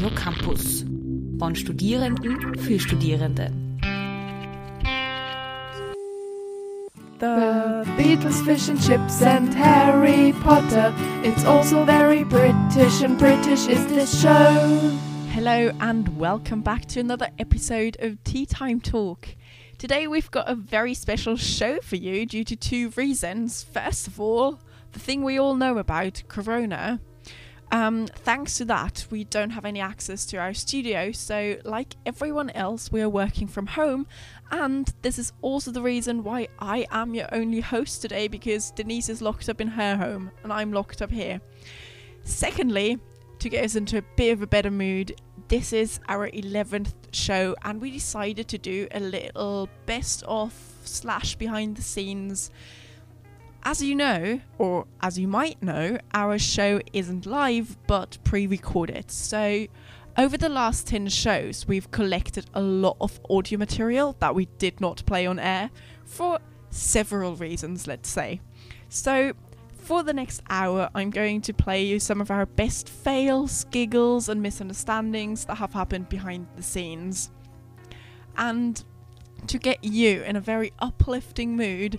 Radio Campus. Von Studierenden für Studierende. The Beatles, fish and chips, and Harry Potter. It's also very British, and British is this show. Hello, and welcome back to another episode of Tea Time Talk. Today, we've got a very special show for you due to two reasons. First of all, the thing we all know about Corona. Um, thanks to that, we don't have any access to our studio, so, like everyone else, we are working from home. And this is also the reason why I am your only host today because Denise is locked up in her home and I'm locked up here. Secondly, to get us into a bit of a better mood, this is our 11th show, and we decided to do a little best of slash behind the scenes. As you know, or as you might know, our show isn't live but pre recorded. So, over the last 10 shows, we've collected a lot of audio material that we did not play on air for several reasons, let's say. So, for the next hour, I'm going to play you some of our best fails, giggles, and misunderstandings that have happened behind the scenes. And to get you in a very uplifting mood,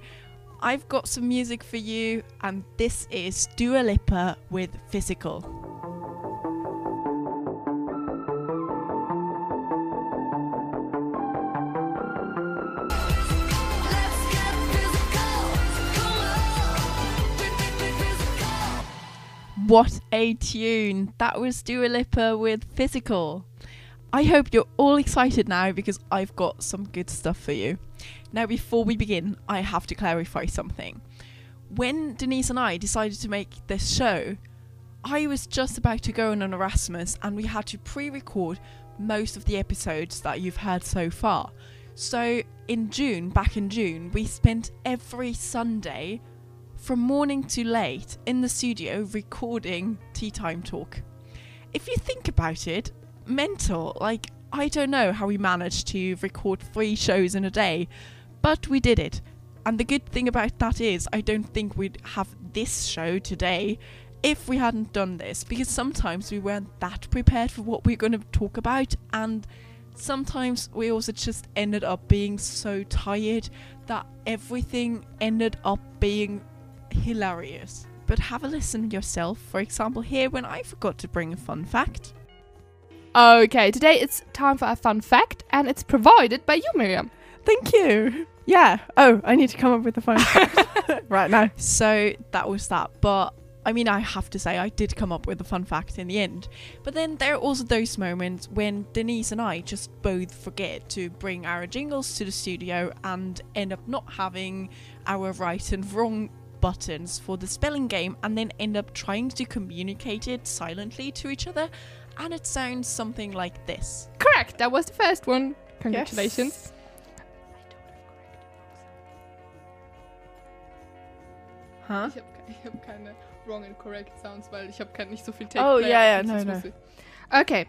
I've got some music for you, and this is Dua Lipa with Physical. What a tune! That was Dua Lipa with Physical. I hope you're all excited now because I've got some good stuff for you. Now, before we begin, I have to clarify something. When Denise and I decided to make this show, I was just about to go on an Erasmus and we had to pre record most of the episodes that you've heard so far. So, in June, back in June, we spent every Sunday from morning to late in the studio recording Tea Time Talk. If you think about it, mental. Like, I don't know how we managed to record three shows in a day, but we did it. And the good thing about that is, I don't think we'd have this show today if we hadn't done this, because sometimes we weren't that prepared for what we are going to talk about, and sometimes we also just ended up being so tired that everything ended up being hilarious. But have a listen yourself. For example, here when I forgot to bring a fun fact. Okay, today it's time for a fun fact, and it's provided by you, Miriam. Thank you. Yeah. Oh, I need to come up with a fun fact right now. So that was that. But I mean, I have to say, I did come up with a fun fact in the end. But then there are also those moments when Denise and I just both forget to bring our jingles to the studio and end up not having our right and wrong buttons for the spelling game and then end up trying to communicate it silently to each other. And it sounds something like this. Correct. That was the first one. Congratulations. Huh? Ich habe hab keine wrong and correct sounds, weil ich habe nicht so viel Take Oh, Player yeah, yeah, auf no, no. Okay.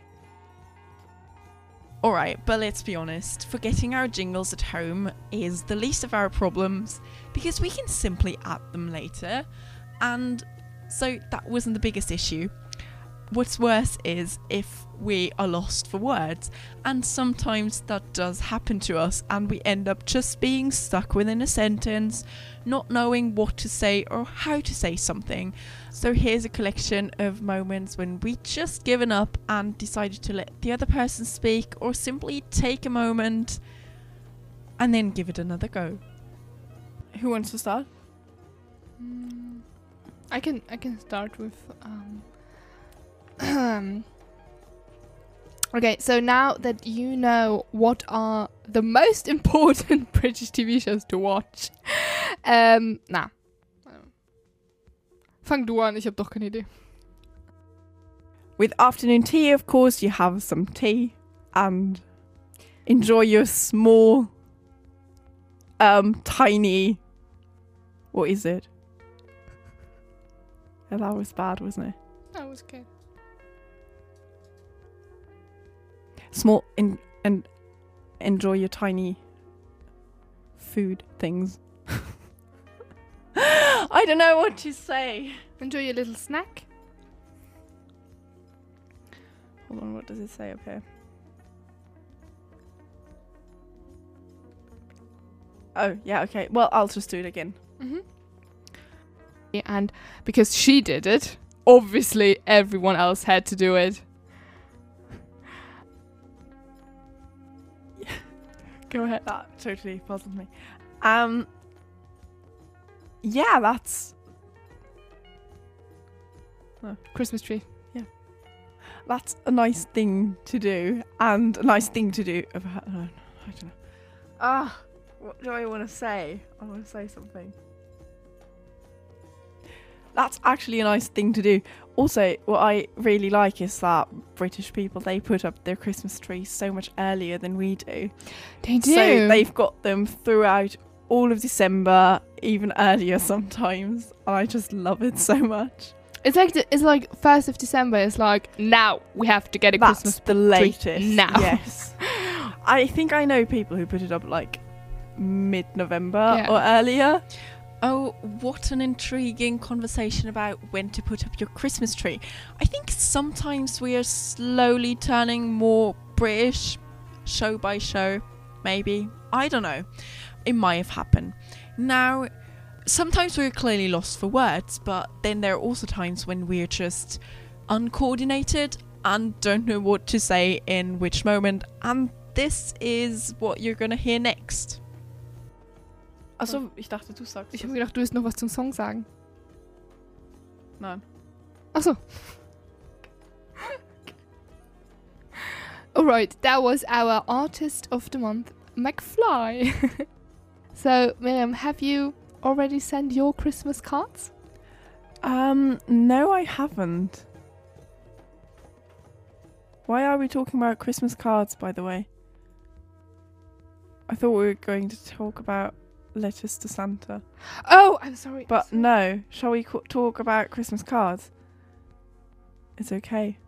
Alright, but let's be honest, forgetting our jingles at home is the least of our problems because we can simply add them later, and so that wasn't the biggest issue. What's worse is if we are lost for words, and sometimes that does happen to us, and we end up just being stuck within a sentence, not knowing what to say or how to say something. So here's a collection of moments when we just given up and decided to let the other person speak or simply take a moment and then give it another go. Who wants to start? I can I can start with um Okay, so now that you know what are the most important British TV shows to watch, ähm, na. Fang du an, ich habe doch keine Idee. With afternoon tea, of course, you have some tea and enjoy your small, um, tiny. What is it? Yeah, that was bad, wasn't it? That was okay. Small in, and enjoy your tiny food things. I don't know what to say. Enjoy your little snack. Hold on, what does it say up here? Oh, yeah, okay. Well, I'll just do it again. Mm-hmm. And because she did it, obviously everyone else had to do it. Go ahead. That totally puzzled me. Um, yeah, that's Christmas tree. Yeah, that's a nice thing to do, and a nice thing to do. About, uh, I don't know. Ah, what do I want to say? I want to say something. That's actually a nice thing to do. Also, what I really like is that British people they put up their Christmas trees so much earlier than we do. They do. So they've got them throughout all of December, even earlier sometimes. I just love it so much. it's like it's like first of December. It's like now we have to get a That's Christmas. the latest. now. Yes. I think I know people who put it up like mid November Yeah. or earlier. Oh, what an intriguing conversation about when to put up your Christmas tree. I think sometimes we are slowly turning more British, show by show, maybe. I don't know. It might have happened. Now, sometimes we're clearly lost for words, but then there are also times when we're just uncoordinated and don't know what to say in which moment. And this is what you're gonna hear next. Also, ich dachte, du sagst. Ich habe gedacht, du willst noch was zum Song sagen. Nein. Achso. Alright, that was our artist of the month, McFly. so, Miriam, have you already sent your Christmas cards? Um, no, I haven't. Why are we talking about Christmas cards, by the way? I thought we were going to talk about letters to Santa. Oh, I'm sorry. But I'm sorry. no, shall we co- talk about Christmas cards? It's okay.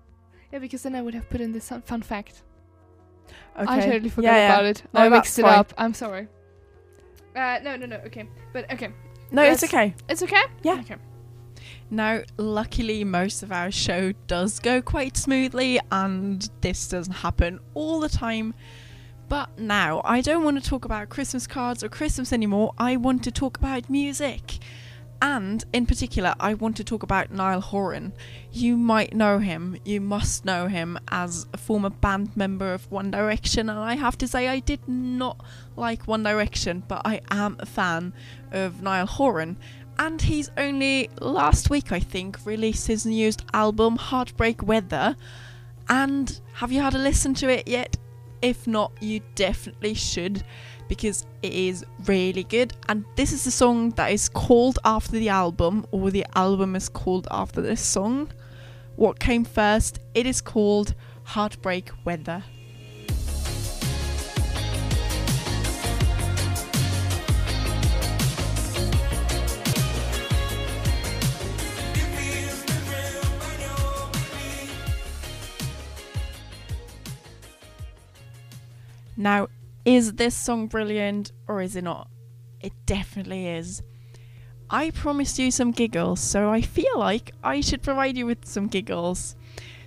Yeah, because then I would have put in this fun- fun fact. Okay. I totally forgot Yeah, yeah. about it. No, I mixed it fine. up. I'm sorry. Uh, no, no, no. Okay, but okay, No, it's okay. it's okay. Yeah. Okay. Now, luckily, most of our show does go quite smoothly, and this doesn't happen all the time. But now, I don't want to talk about Christmas cards or Christmas anymore. I want to talk about music. And in particular, I want to talk about Niall Horan. You might know him, you must know him as a former band member of One Direction. And I have to say, I did not like One Direction, but I am a fan of Niall Horan and he's only last week I think released his newest album Heartbreak Weather and have you had a listen to it yet if not you definitely should because it is really good. And this is the song that is called after the album or the album is called after this song. What came first? It is called Heartbreak Weather Now, is this song brilliant or is it not? It definitely is. I promised you some giggles, so I feel like I should provide you with some giggles.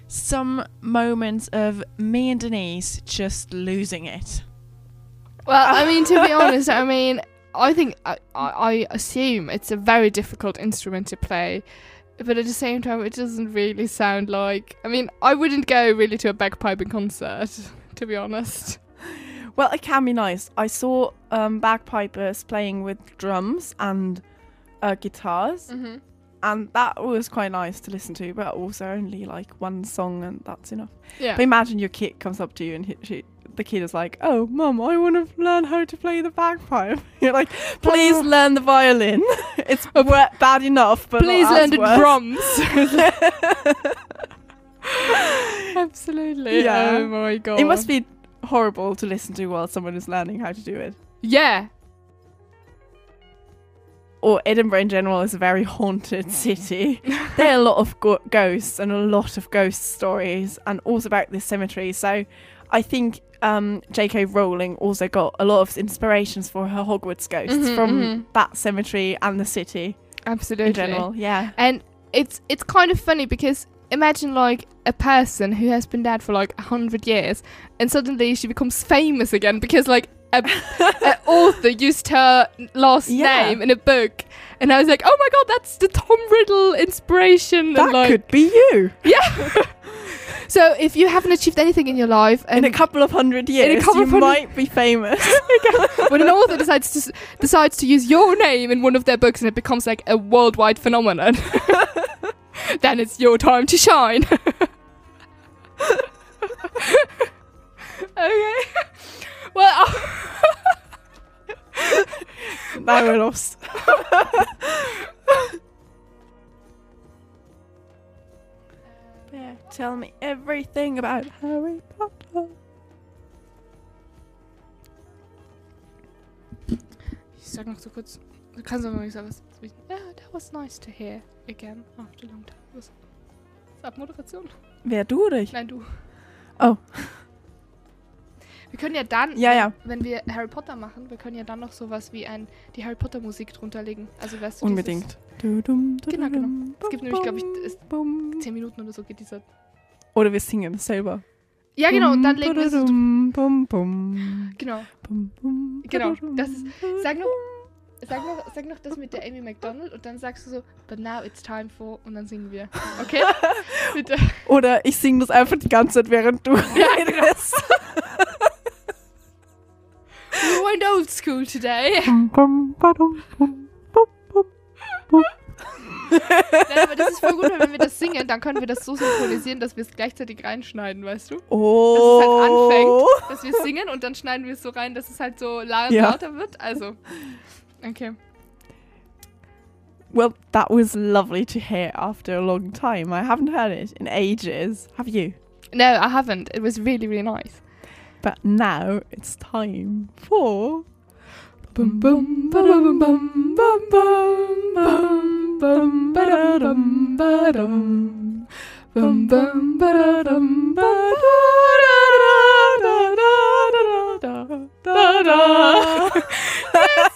Some moments of me and Denise just losing it. Well, I mean, to be honest, I mean, I think I, I, assume it's a very difficult instrument to play, but at the same time, it doesn't really sound like. I mean, I wouldn't go really to a bagpiping concert, to be honest. Well, it can be nice. I saw um, bagpipers playing with drums and uh, guitars, Mm-hmm. and that was quite nice to listen to. But also only like one song, and that's enough. Yeah. But imagine your kid comes up to you and she, the kid is like, "Oh, mum, I want to learn how to play the bagpipe." You're like, "Please learn the violin. it's bad enough, but Please learn the worse." drums. Absolutely. Yeah. Oh my god. it must be horrible to listen to while someone is learning how to do it. Yeah. Or Edinburgh in general is a very haunted city. there are a lot of go- ghosts and a lot of ghost stories, and also about this cemetery. So, I think um, J.K. Rowling also got a lot of inspirations for her Hogwarts ghosts Mhm, from mhm. that cemetery and the city Absolutely. in general. Yeah. And it's it's kind of funny because imagine like a person who has been dead for like a hundred years, and suddenly she becomes famous again because like a, a author used her last Yeah. name in a book, and I was like, oh my god, that's the Tom Riddle inspiration. That and like, could be you. yeah. so if you haven't achieved anything in your life, In a couple of hundred years, couple you of hundred- might be famous. when an author decides to decides to use your name in one of their books and it becomes like a worldwide phenomenon, then it's your time to shine. okay. Well, now we're lost. Bear, tell me everything about Harry Potter. ich sag noch so kurz. Du kannst aber nicht sagen, was. Ja, that was nice to hear again after a long time. Was? Abmoderation? Wer du oder ich? Nein, du. Oh. Wir können ja dann, Ja, ja. wenn wir Harry Potter machen, wir können ja dann noch sowas wie ein, die Harry Potter Musik drunter legen. Also weißt du, Unbedingt. Du-dum, Genau, du-du-dum, genau. Es gibt nämlich, glaube ich, Dieses 10 Minuten oder so geht dieser. Oder wir singen selber. Ja, genau, und dann legen wir es. Genau. Genau, das ist- Sag noch, sag noch, sag noch das mit der Amy McDonald und dann sagst du so, but now it's time for und dann singen wir. Okay? Bitte. Oder ich singe das einfach die ganze Zeit, während du redest. We went old school today. Bum, bum, badum, bum, bum, bum, bum. Nein, aber das ist voll gut, weil wenn wir das singen, dann können wir das so synchronisieren, dass wir es gleichzeitig reinschneiden, weißt du? Oh. halt Dass wir singen und dann schneiden wir es so rein, dass es halt so la Ja. lauter wird. Also, okay. Well, that was lovely to hear after a long time. I haven't heard it in ages. Have you? No, I haven't. It was really, really nice. But now it's time for. Bum bum ba-dum bum bum bum bum bum bum bum bum ba-dum ba-da-da-da-da-da-da-da. Yes, it's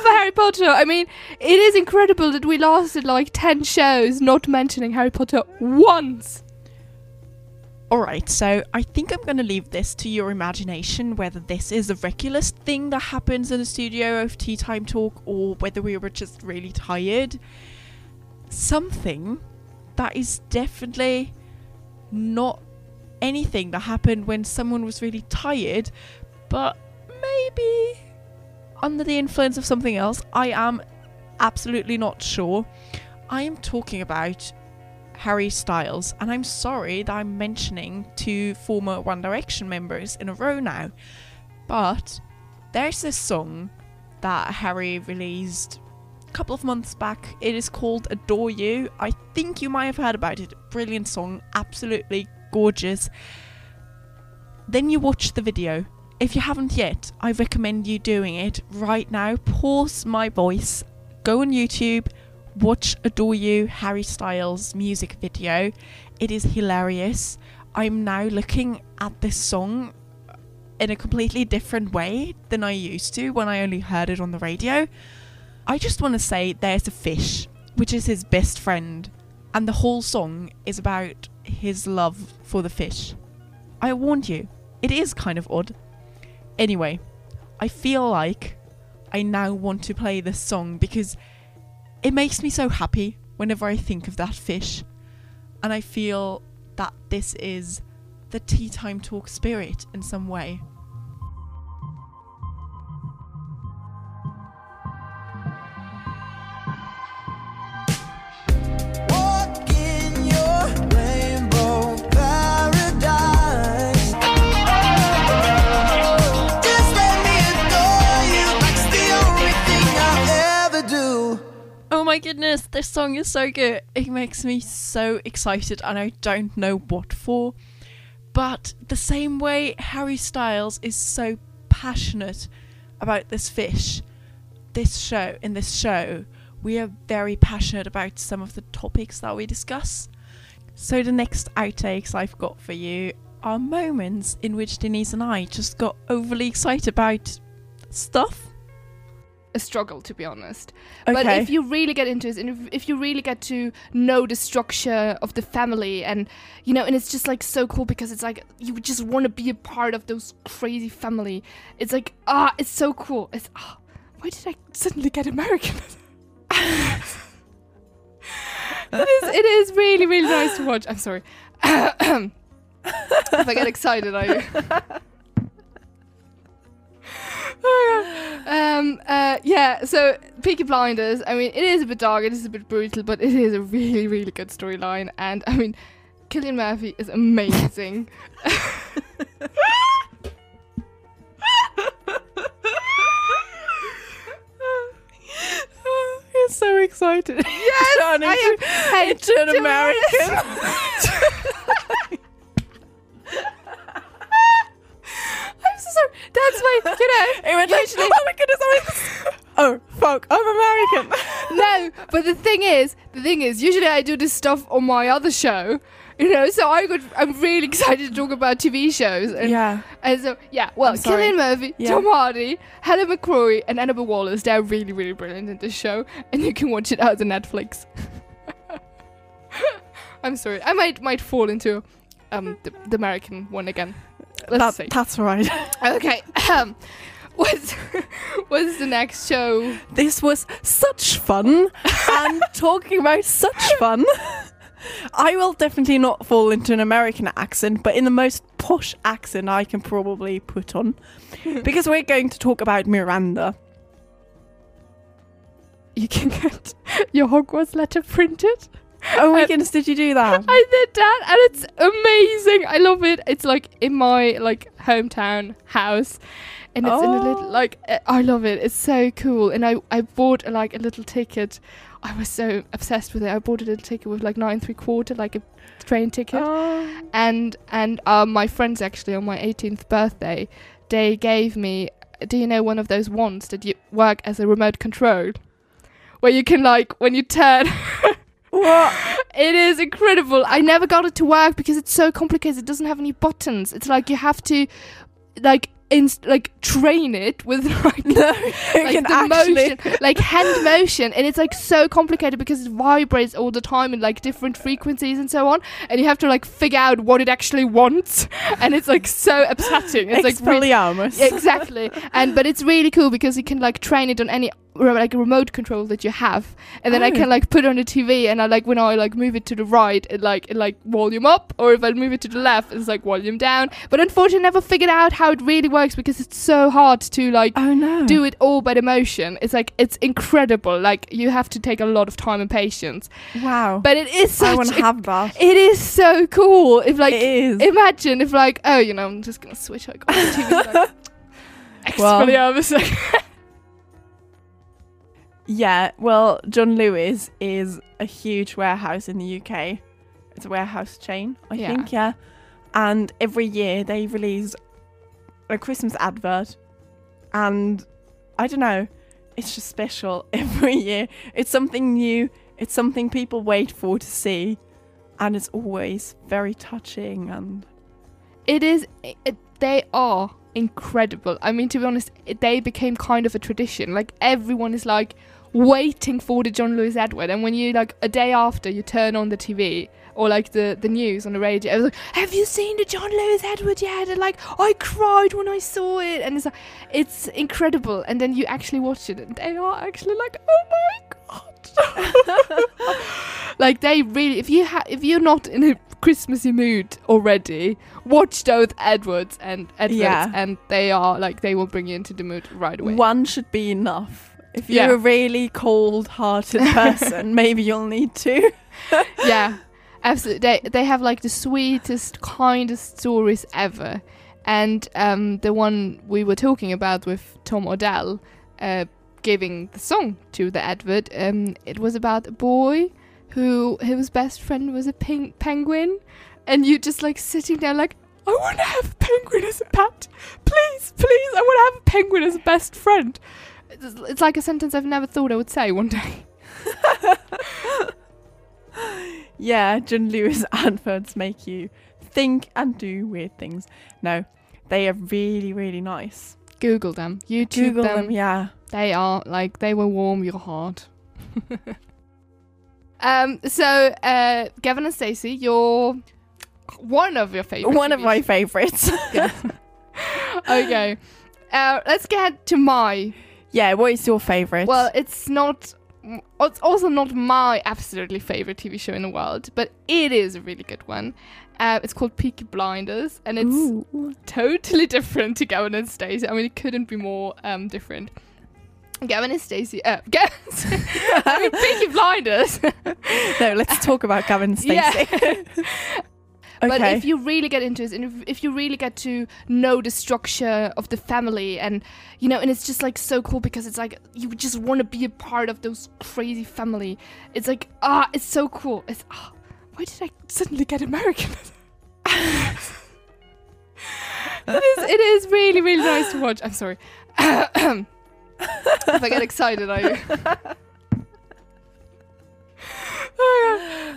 for Harry Potter. I mean, it is incredible that we lasted like 10 shows not mentioning Harry Potter once. Alright, so I think I'm going to leave this to your imagination whether this is a regular thing that happens in the studio of Tea Time Talk or whether we were just really tired. Something that is definitely not anything that happened when someone was really tired, but maybe under the influence of something else. I am absolutely not sure. I am talking about Harry Styles, and I'm sorry that I'm mentioning two former One Direction members in a row now, but there's this song that Harry released a couple of months back. It is called Adore You. I think you might have heard about it. Brilliant song, absolutely gorgeous. Then you watch the video. If you haven't yet, I recommend you doing it right now. Pause my voice, go on YouTube, watch Adore You Harry Styles music video. It is hilarious. I'm now looking at this song in a completely different way than I used to when I only heard it on the radio. I just want to say there's a fish, which is his best friend, and the whole song is about his love for the fish. I warned you, it is kind of odd. Anyway, I feel like I now want to play this song because it makes me so happy whenever I think of that fish. And I feel that this is the tea time talk spirit in some way. My goodness, this song is so good. It makes me so excited and I don't know what for. But the same way Harry Styles is so passionate about this fish, this show, in this show, we are very passionate about some of the topics that we discuss. So the next outtakes I've got for you are moments in which Denise and I just got overly excited about stuff. A struggle to be honest. But if you really get into it, and if, if you really get to know the structure of the family, and you know, and it's just like so cool because it's like you just want to be a part of those crazy family. It's like ah, it's so cool. It's ah, why did I suddenly get American? it is. It is really really nice to watch. I'm sorry. if I get excited, I. Um. Uh. Yeah. So, Peaky Blinders. I mean, it is a bit dark. It is a bit brutal, but it is a really, really good storyline. And I mean, Cillian Murphy is amazing. He's so excited. Yes, Turning I am. Hey, into an American. Sorry. That's my. You know. He went like, oh my goodness, oh, fuck, I'm American. no, but the thing is, the thing is, usually I do this stuff on my other show, you know. So I got, I'm really excited to talk about TV shows, and, yeah. and so yeah. Well. Cillian Murphy, Yeah. Tom Hardy, Helen McCrory, and Annabelle Wallis, they're really, really brilliant in this show, and you can watch it out on Netflix. I'm sorry, I might might fall into um the, the American one again. Let's That- see. that's right. Okay. Um, what's what's the next show? This was such fun. and talking about such fun, I will definitely not fall into an American accent, but in the most posh accent I can probably put on. because we're going to talk about Miranda. You can get your Hogwarts letter printed. Oh my Uh, goodness, did you do that? I did that, and it's amazing. I love it. It's like in my like hometown house, and it's in a little Oh. like uh, I love it. It's so cool. And I I bought like a little ticket. I was so obsessed with it. I bought a little ticket with like nine three quarter, like a train ticket. Oh. and and um, my friends actually on my 18th birthday they gave me do you know one of those wands that you work as a remote control where you can like when you turn What? it is incredible. I never got it to work because it's so complicated. It doesn't have any buttons. It's like you have to like inst- like train it with like No, like the motion, like hand motion, and it's like so complicated because it vibrates all the time in like different frequencies and so on, and you have to like figure out what it actually wants, and it's like so upsetting. It's like really, Expelliarmus. exactly, and but it's really cool because you can like train it on any re- like a remote control that you have, and then I Oh. can like put it on the TV, and I like when I like move it to the right, it like it like volume up, or if I move it to the left, it's like volume down. But unfortunately, I never figured out how it really works because it's so hard to like Oh no. do it all by the motion. It's like it's incredible. Like you have to take a lot of time and patience. Wow. But it is I such. want to a- have that. it is so cool. If like it is. imagine if like oh you know I'm just gonna switch like on the TV. Like, Well- Expelliarmus, Yeah, well, John Lewis is a huge warehouse in the UK. It's a warehouse chain, I Yeah. think, yeah. And every year they release a Christmas advert. And I don't know, it's just special every year. It's something new, it's something people wait for to see. And it's always very touching and it is. It, they are incredible. I mean, to be honest, they became kind of a tradition. Like everyone is like waiting for the John Lewis Edward, and when you like a day after you turn on the TV or like the the news on the radio, it was like, "Have you seen the John Lewis Edward yet?" And like, I cried when I saw it, and it's like, it's incredible. And then you actually watch it, and they are actually like, "Oh my god!" like they really, if you ha- if you're not in a Christmassy mood already, watch those Edwards and Edwards, Yeah. and they are like they will bring you into the mood right away. one should be enough. If you're Yeah. a really cold hearted person, maybe you'll need to. yeah, absolutely. They they have like the sweetest, kindest stories ever, and um, the one we were talking about with Tom Odell, uh, giving the song to the Edward, um, it was about a boy who his best friend was a pink penguin, and you just like sitting there like. I want to have a penguin as a pet. Please, please, I want to have a penguin as a best friend. It's, it's like a sentence I've never thought I would say one day. Yeah, John Lewis adverts make you think and do weird things. No, they are really, really nice. Google them, YouTube Google them. them, yeah. They are like they will warm your heart. um. So, uh, Gavin and Stacey, you're one of your favorite. One of my favourites. okay. Uh, let's get to my. Yeah, what is your favourite? Well, it's not. It's also not my absolutely favorite TV show in the world, but it is a really good one. Uh, it's called Peaky Blinders, and it's Ooh. totally different to Gavin and Stacey. I mean, it couldn't be more um, different. Gavin and Stacey. Uh, Gavin, I mean, Peaky Blinders. no, let's talk about Gavin and Stacey. Yeah. But if you really get into it, and if, if you really get to know the structure of the family, and you know, and it's just like so cool because it's like you just want to be a part of those crazy family. It's like ah, it's so cool. It's ah, why did I suddenly get American? it is. It is really really nice to watch. I'm sorry. if I get excited, I.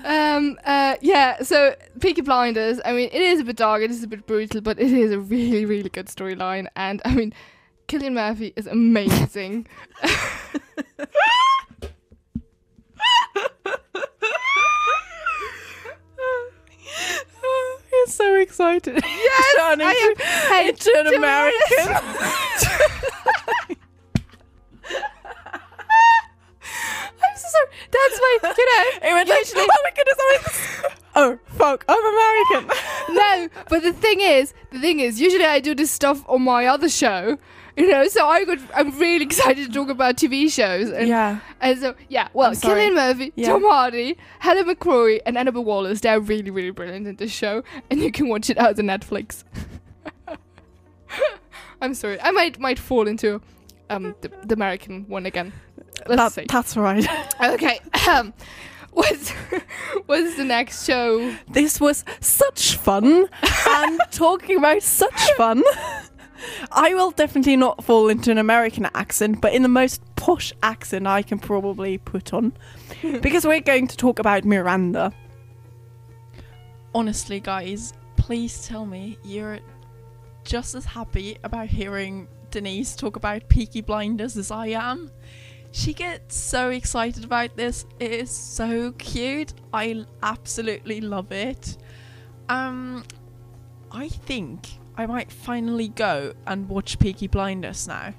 um uh yeah so peaky blinders i mean it is a bit dark it is a bit brutal but it is a really really good storyline and i mean cillian murphy is amazing You're so excited. Yes, turning I am. Hey, into an American. i'm so sorry that's my you know It went like, Usually- oh my goodness, oh, fuck, I'm American. no but the thing is the thing is usually i do this stuff on my other show you know so i could i'm really excited to talk about tv shows and yeah. And so, yeah, well. Cillian Murphy, Yeah. Tom Hardy, Helen McCrory, and Annabelle Wallis, they're really, really brilliant in this show, and you can watch it out on Netflix. I'm sorry, I might might fall into um the, the American one again. Let's That, see. that's right. Okay, um, what's what's the next show? This was such fun. and talking about such fun, I will definitely not fall into an American accent, but in the most posh accent I can probably put on. because we're going to talk about Miranda. Honestly, guys, please tell me you're just as happy about hearing Denise talk about Peaky Blinders as I am. She gets so excited about this. It is so cute. I absolutely love it. Um, I think I might finally go and watch Peaky Blinders now.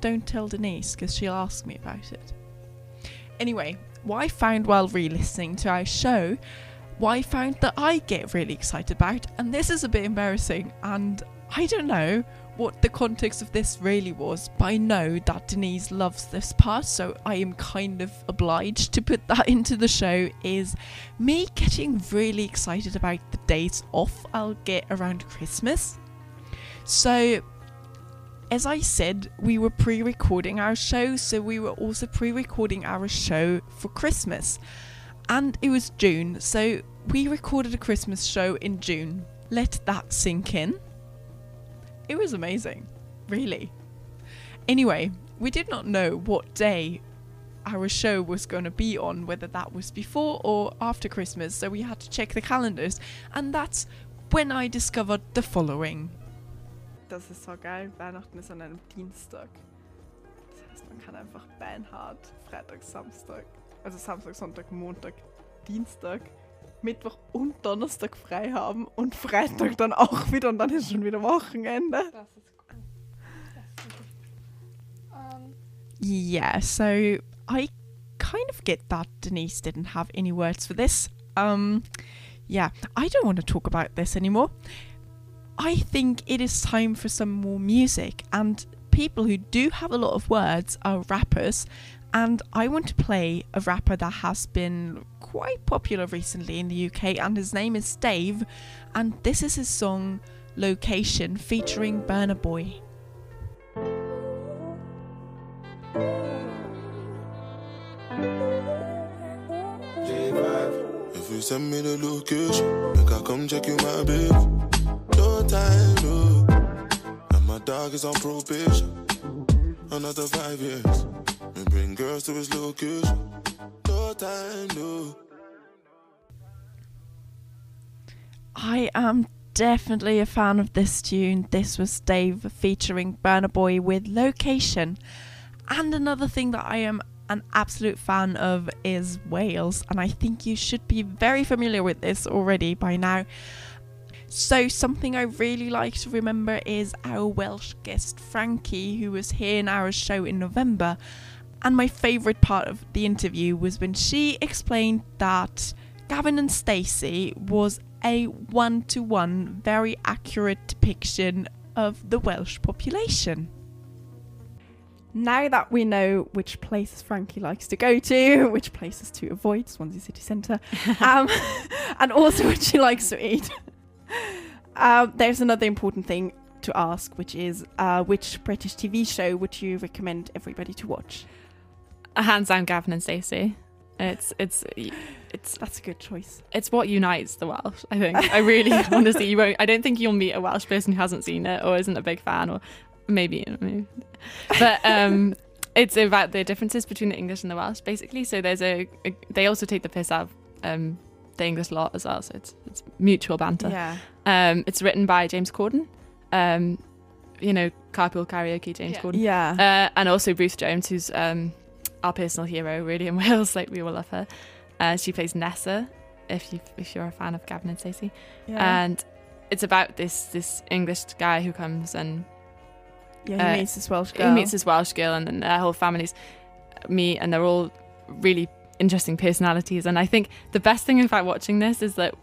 Don't tell Denise because she'll ask me about it. Anyway, what I found while re listening to our show, what I found that I get really excited about, and this is a bit embarrassing, and I don't know what the context of this really was, but I know that Denise loves this part, so I am kind of obliged to put that into the show. Is me getting really excited about the days off I'll get around Christmas. So, as I said, we were pre recording our show, so we were also pre recording our show for Christmas. And it was June, so we recorded a Christmas show in June. Let that sink in. It was amazing, really. Anyway, we did not know what day our show was going to be on, whether that was before or after Christmas, so we had to check the calendars, and that's when I discovered the following. Das ist so geil. Weihnachten ist an einem Dienstag. Das heißt, man kann einfach Beinhard Freitag, Samstag, also Samstag, Sonntag, Montag, Dienstag, Mittwoch und Donnerstag frei haben und Freitag dann auch wieder und dann ist schon wieder Wochenende. Yeah, so I kind of get that Denise didn't have any words for this. Um, yeah, I don't want to talk about this anymore. I think it is time for some more music, and people who do have a lot of words are rappers. And I want to play a rapper that has been quite popular recently in the UK, and his name is Dave. And this is his song Location featuring Burna Boy. If you send me the location, make I come check you, my baby. No time, no. And my dog is on probation. Another five years. Bring girls to his location. No time, no. I am definitely a fan of this tune. This was Dave featuring Burna Boy with Location. And another thing that I am an absolute fan of is Wales, and I think you should be very familiar with this already by now. So, something I really like to remember is our Welsh guest Frankie, who was here in our show in November. And my favourite part of the interview was when she explained that Gavin and Stacey was a one to one, very accurate depiction of the Welsh population. Now that we know which places Frankie likes to go to, which places to avoid, Swansea City Centre, um, and also what she likes to eat, um, there's another important thing to ask, which is uh, which British TV show would you recommend everybody to watch? A hands down, Gavin and Stacey. It's it's it's That's a good choice. it's what unites the Welsh. I think. I really honestly, you won't. I don't think you'll meet a Welsh person who hasn't seen it or isn't a big fan, or maybe, maybe. but um, it's about the differences between the English and the Welsh, basically. So there's a, a they also take the piss out of um, the English lot as well. So it's it's mutual banter. Yeah. Um, it's written by James Corden. Um, you know, carpool karaoke, James Yeah. Corden. Yeah. Uh, and also Ruth Jones, who's um, our personal hero, really in Wales. Like we all love her. Uh, she plays Nessa. If you if you're a fan of Gavin and Stacey, yeah. and it's about this this English guy who comes and yeah. He uh, meets this Welsh girl. he meets this Welsh girl, and then their whole families meet, and they're all really interesting personalities. And I think the best thing about watching this is that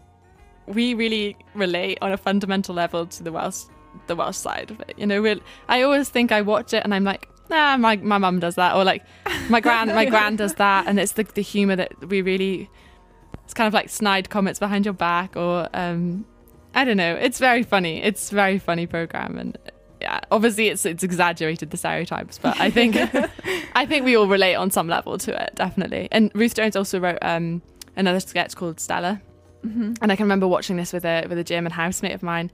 we really relate on a fundamental level to the Welsh the Welsh side of it. You know, I always think I watch it and I'm like, nah, my my mum does that, or like my grand my grand does that, and it's the the humour that we really. It's kind of like snide comments behind your back, or um, I don't know. It's very funny. It's a very funny program, and yeah, obviously it's it's exaggerated the stereotypes, but I think I think we all relate on some level to it, definitely. And Ruth Jones also wrote um, another sketch called Stella, hmm and I can remember watching this with a with a German housemate of mine,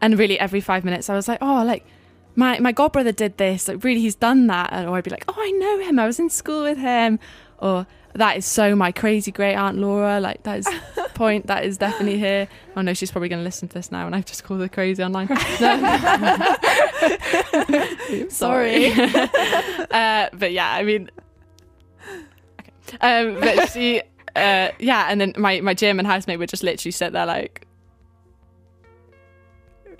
and really every five minutes I was like, oh, like my my godbrother did this, like really he's done that, and or I'd be like, oh, I know him, I was in school with him, or that is so my crazy great aunt Laura, like that is point, that is definitely here. Oh no, she's probably going to listen to this now, and I've just called her crazy online. No. Sorry. uh, but yeah, I mean, okay. Um, but she, uh, yeah, and then my my German housemate would just literally sit there like.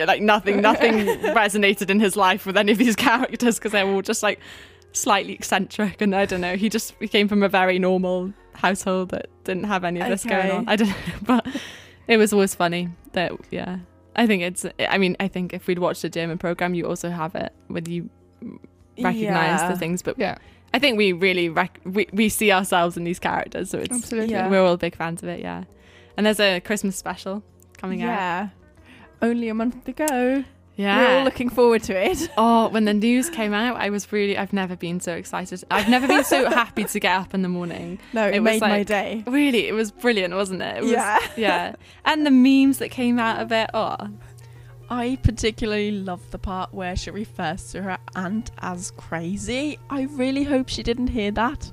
Like nothing, nothing resonated in his life with any of these characters because they were all just like slightly eccentric, and I don't know. He just he came from a very normal household that didn't have any of this going on. I don't know, but it was always funny that yeah. I think it's. I mean, I think if we'd watched a German program, you also have it with you recognize yeah. the things, but Yeah, I think we really rec- we we see ourselves in these characters, so it's absolutely. Yeah. we're all big fans of it. Yeah, and there's a Christmas special coming out. Only a month ago. Yeah. We're all looking forward to it. oh, when the news came out, I was really. I've never been so excited. I've never been so happy to get up in the morning. No, it, It was made my day. Really, it was brilliant, wasn't it? it was, Yeah. yeah, and the memes that came out of it. Oh, I particularly love the part where she refers to her aunt as crazy. I really hope she didn't hear that.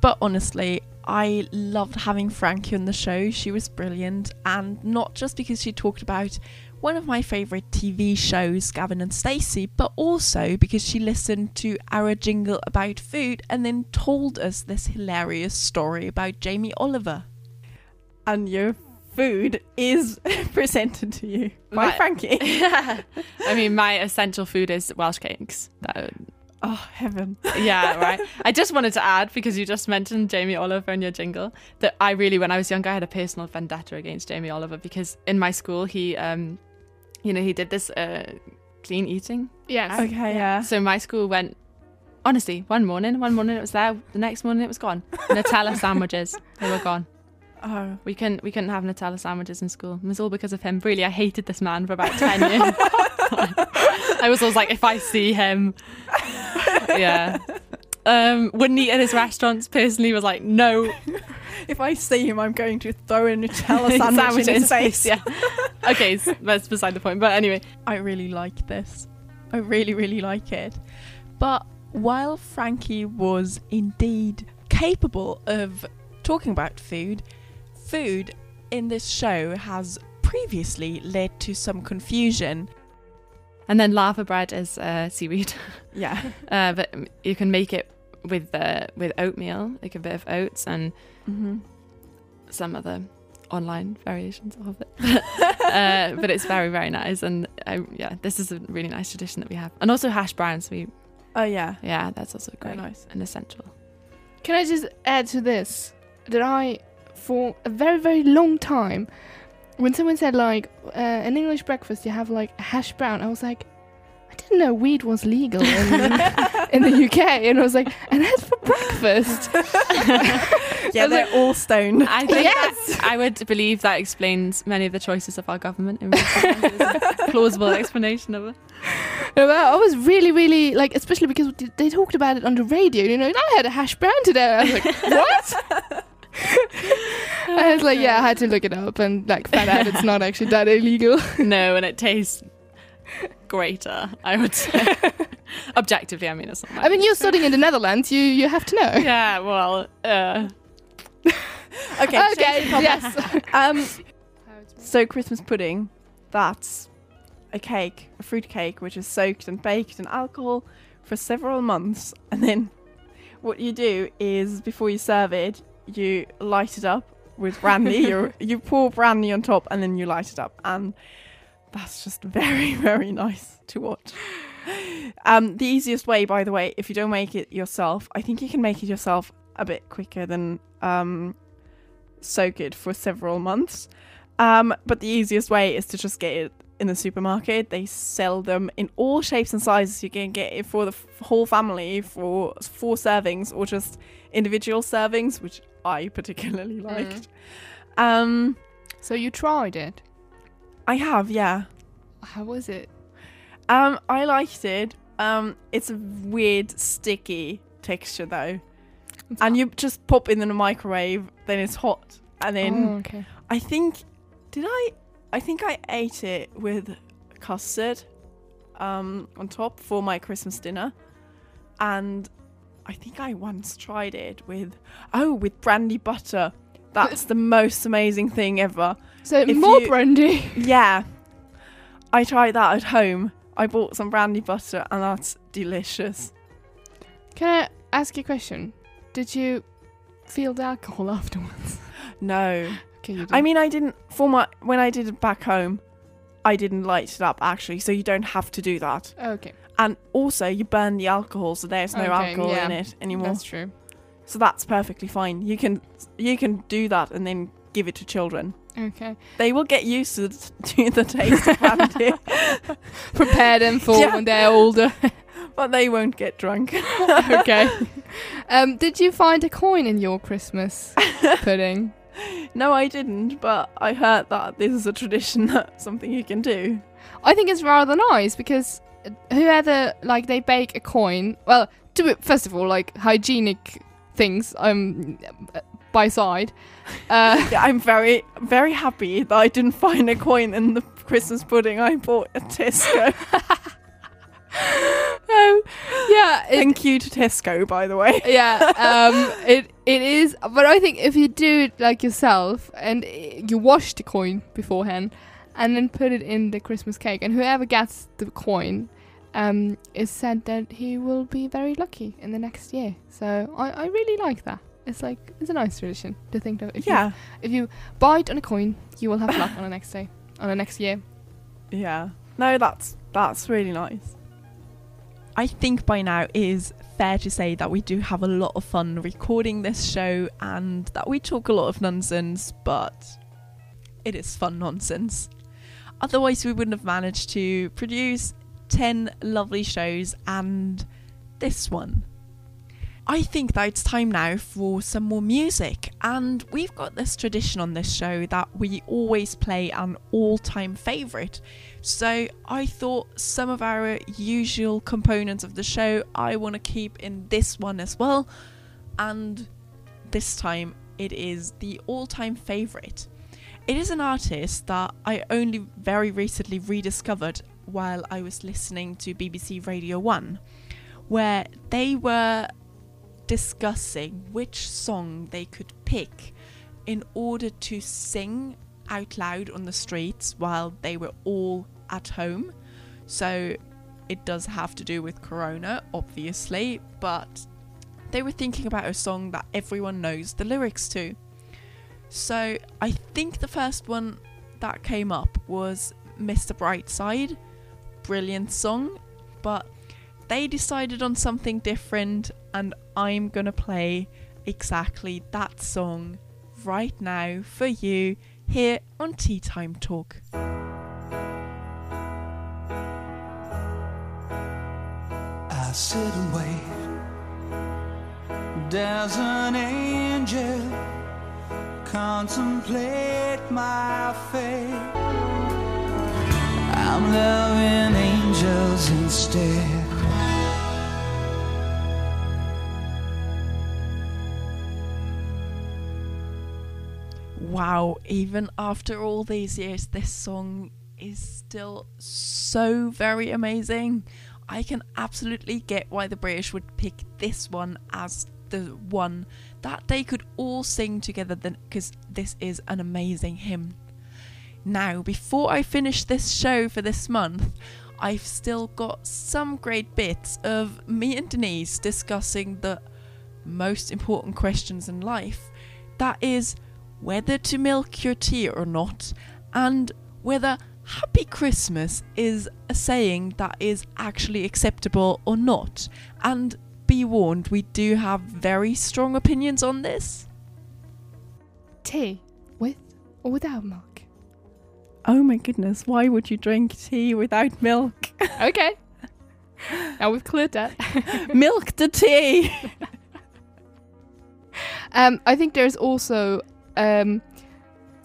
But honestly, I loved having Frankie on the show. She was brilliant, and not just because she talked about one of my favourite TV shows, Gavin and Stacey, but also because she listened to our jingle about food and then told us this hilarious story about Jamie Oliver. And your food is presented to you by Right. Frankie. I mean, my essential food is Welsh cakes. That, Oh, heaven. yeah, right. I just wanted to add because you just mentioned Jamie Oliver in your jingle that I really, when I was younger, I had a personal vendetta against Jamie Oliver because in my school he, um, you know, he did this uh, clean eating. Yes. Okay, yeah. So my school went. Honestly, one morning, one morning it was there. The next morning it was gone. Nutella sandwiches, they were gone. Oh. We couldn't, we couldn't have Nutella sandwiches in school. It was all because of him. Really, I hated this man for about ten years. I was always like, if I see him, yeah. Um, wouldn't eat at his restaurants. Personally, was like, no If I see him, I'm going to throw a Nutella sandwich, in his face. Yeah. Okay, s- that's beside the point. But anyway, I really like this. I really, really like it. But while Frankie was indeed capable of talking about food, food in this show has previously led to some confusion. And then laverbread is uh, seaweed, Yeah. uh, but you can make it with uh, with oatmeal, like a bit of oats and Mm-hmm. some other online variations of it. uh, but it's very very nice, and I, yeah, this is a really nice tradition that we have. And also hash browns, we Oh yeah. yeah, that's also Very great nice. and essential. Can I just add to this that I, for a very very long time, when someone said like uh, an English breakfast you have like a hash brown, I was like, I didn't know weed was legal in, in the UK, and I was like, and that's for breakfast. Yeah, they're all stoned. I think Yes! I would believe that explains many of the choices of our government. In recent times. It's a plausible explanation of it. No, but I was really, really like, especially because they talked about it on the radio. You know, I had a hash brown today. I was like, what? I was like, yeah, I had to look it up and like found out it's not actually that illegal. No, and it tastes greater. I would say. Objectively, I mean, it's not. I mean, you're studying in the Netherlands. You you have to know. Yeah, well, uh, Okay. Okay. change the topic. Yes. Um. So Christmas pudding, that's a cake, a fruit cake, which is soaked and baked in alcohol for several months, and then what you do is before you serve it, you light it up with brandy. you you pour brandy on top, and then you light it up, and that's just very very nice to watch. Um, the easiest way, by the way, if you don't make it yourself, I think you can make it yourself a bit quicker than um, soak it for several months. Um, but the easiest way is to just get it in the supermarket. They sell them in all shapes and sizes. You can get it for the f- whole family for four servings or just individual servings, which I particularly liked. Um, So you tried it. I have, yeah. How was it? Um, I liked it. Um, it's a weird sticky texture though, and you just pop it in the microwave. Then it's hot, and then oh, okay. I think did I I think I ate it with custard um on top for my Christmas dinner. And I think I once tried it with oh with brandy butter. That's the most amazing thing ever. So If more you- brandy. Yeah. I tried that at home. I bought some brandy butter and that's delicious. Can I ask you a question? Did you feel the alcohol afterwards? No. Okay. I mean I didn't for my when I did it back home, I didn't light it up actually, so you don't have to do that. okay, And also, you burn the alcohol, so there's no Okay, alcohol yeah. in it anymore. that's true. So that's perfectly fine. You can you can do that and then give it to children. Okay, They will get used to, to the taste of brandy, prepare them for Yeah. when they're older. but they won't get drunk. okay. Um, did you find a coin in your Christmas pudding? no, I didn't, but I heard that this is a tradition that something you can do. I think it's rather nice because whoever like they bake a coin. Well, to first of all, like hygienic things. Um, by side. Uh, Yeah, I'm very very happy that I didn't find a coin in the Christmas pudding I bought at Tesco. um, yeah, it, Thank you to Tesco, by the way. yeah um it it is but i think if you do it like yourself and you wash the coin beforehand and then put it in the christmas cake and whoever gets the coin um is said that he will be very lucky in the next year so i i really like that it's like it's a nice tradition to think that if Yeah, you, if you bite on a coin you will have luck on the next day on the next year yeah. No, that's that's really nice. I think by now it is fair to say that we do have a lot of fun recording this show and that we talk a lot of nonsense, but it is fun nonsense. Otherwise, we wouldn't have managed to produce 10 lovely shows and this one. I think that it's time now for some more music, and we've got this tradition on this show that we always play an all time favourite. So I thought some of our usual components of the show I want to keep in this one as well. And this time it is the all time favourite. It is an artist that I only very recently rediscovered while I was listening to BBC Radio 1, where they were discussing which song they could pick in order to sing out loud on the streets while they were all at home. So it does have to do with Corona, obviously, but they were thinking about a song that everyone knows the lyrics to. So I think the first one that came up was Mr. Brightside. Brilliant song, but they decided on something different, and I'm gonna play exactly that song right now for you here on Tea Time Talk. I sit. There's an angel contemplate my fate. I'm loving angels instead. Wow, even after all these years, this song is still so very amazing. I can absolutely get why the British would pick this one as the one that they could all sing together because this is an amazing hymn. Now, before I finish this show for this month, I've still got some great bits of me and Denise discussing the most important questions in life. That is, whether to milk your tea or not, and whether Happy Christmas is a saying that is actually acceptable or not. And be warned, we do have very strong opinions on this. Tea with or without milk? Oh my goodness, why would you drink tea without milk? Okay. now we've cleared that. milk the tea! Um, I think there's also um,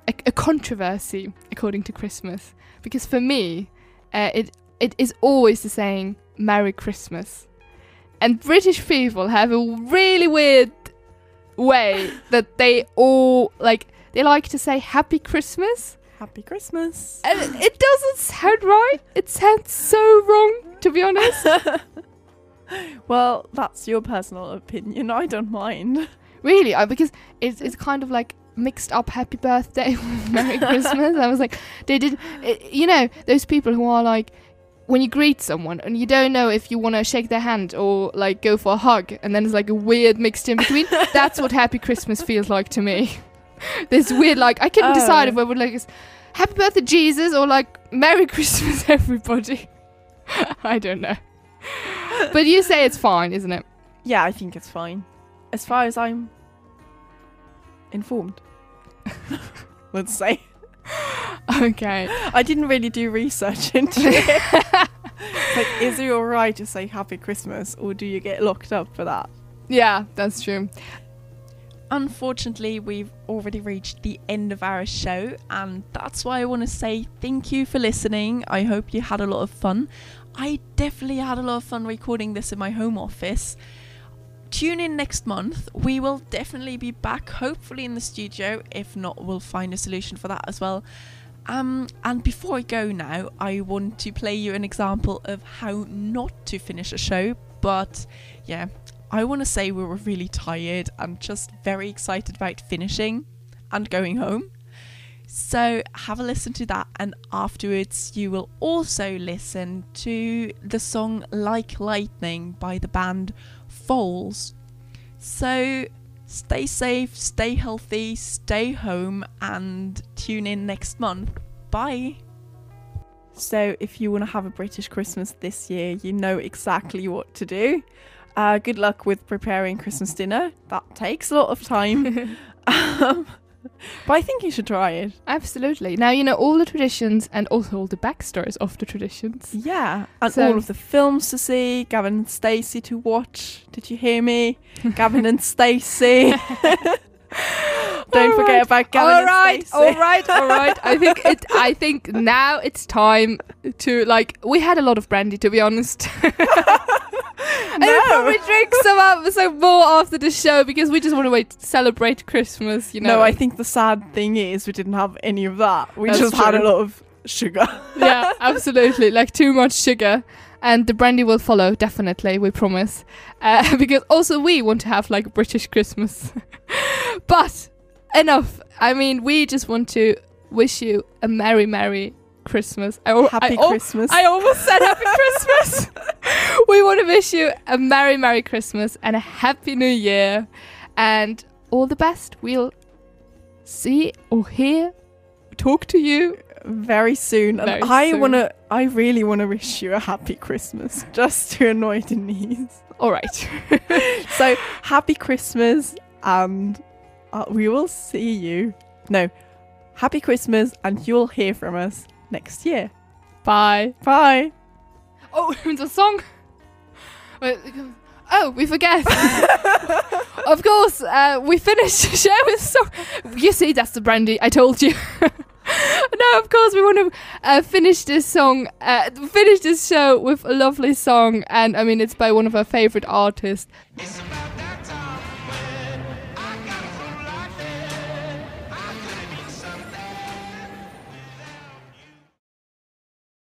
a, a controversy according to Christmas because for me, uh, it it is always the saying "Merry Christmas," and British people have a really weird way that they all like. They like to say "Happy Christmas," Happy Christmas! and it, doesn't sound right. It sounds so wrong, to be honest. well, that's your personal opinion. I don't mind. Really, I, because it's it's kind of like mixed up happy birthday with merry christmas i was like they did it, eh, you know those people who are like when you greet someone and you don't know if you want to shake their hand or like go for a hug and then it's like a weird mixed in between that's what happy christmas feels like to me this weird like i couldn't oh. decide if Oh. i would like happy birthday jesus or like merry christmas everybody i don't know but you say it's fine isn't it Yeah, I think it's fine. As far as I'm informed. Let's say. okay I didn't really do research into it. Like, is it alright to say Happy Christmas or do you get locked up for that? yeah that's true Unfortunately, we've already reached the end of our show, and that's why I want to say thank you for listening. I hope you had a lot of fun. I definitely had a lot of fun recording this in my home office. Tune in next month. We will definitely be back, hopefully in the studio. If not, we'll find a solution for that as well. Um, and before I go now, I want to play you an example of how not to finish a show. But yeah, I want to say we were really tired and just very excited about finishing and going home. So have a listen to that, and afterwards, you will also listen to the song Like Lightning by the band Foals. So stay safe, stay healthy, stay home, and tune in next month. Bye. So, if you want to have a British Christmas this year, you know exactly what to do. Uh, good luck with preparing Christmas dinner. That takes a lot of time. um, but I think you should try it. Absolutely. Now you know all the traditions and also all the backstories of the traditions. Yeah. And So- all of the films to see, Gavin and Stacey to watch. Did you hear me? Gavin and Stacey. Don't forget about Gavin all and right, Stacey. all right, all right. I think it. I think now it's time to like. We had a lot of brandy, to be honest. And we'll probably drink some up, some more after the show because we just want to wait to celebrate Christmas. You know. No, I think the sad thing is we didn't have any of that. We That's just had a lot of sugar. yeah, absolutely. Like too much sugar. And the brandy will follow, definitely, we promise. Uh, because also we want to have like a British Christmas. but enough. I mean, we just want to wish you a Merry, Merry Christmas. I, Happy I Christmas. I almost said Happy Christmas. we want to wish you a Merry, Merry Christmas and a Happy New Year. And all the best. We'll see or hear, talk to you. very soon. And I wanna I really wanna wish you a happy Christmas just to annoy Denise. All right. So happy Christmas and uh, we will see you. No. Happy Christmas and you'll hear from us next year. Bye. Bye. Oh, the song. Wait, Oh, we forget. of course, uh, we finished the show with song. You see, that's the brandy. I told you. no, of course, we want to uh, finish this song, uh, finish this show with a lovely song, and I mean, it's by one of our favorite artists. It's about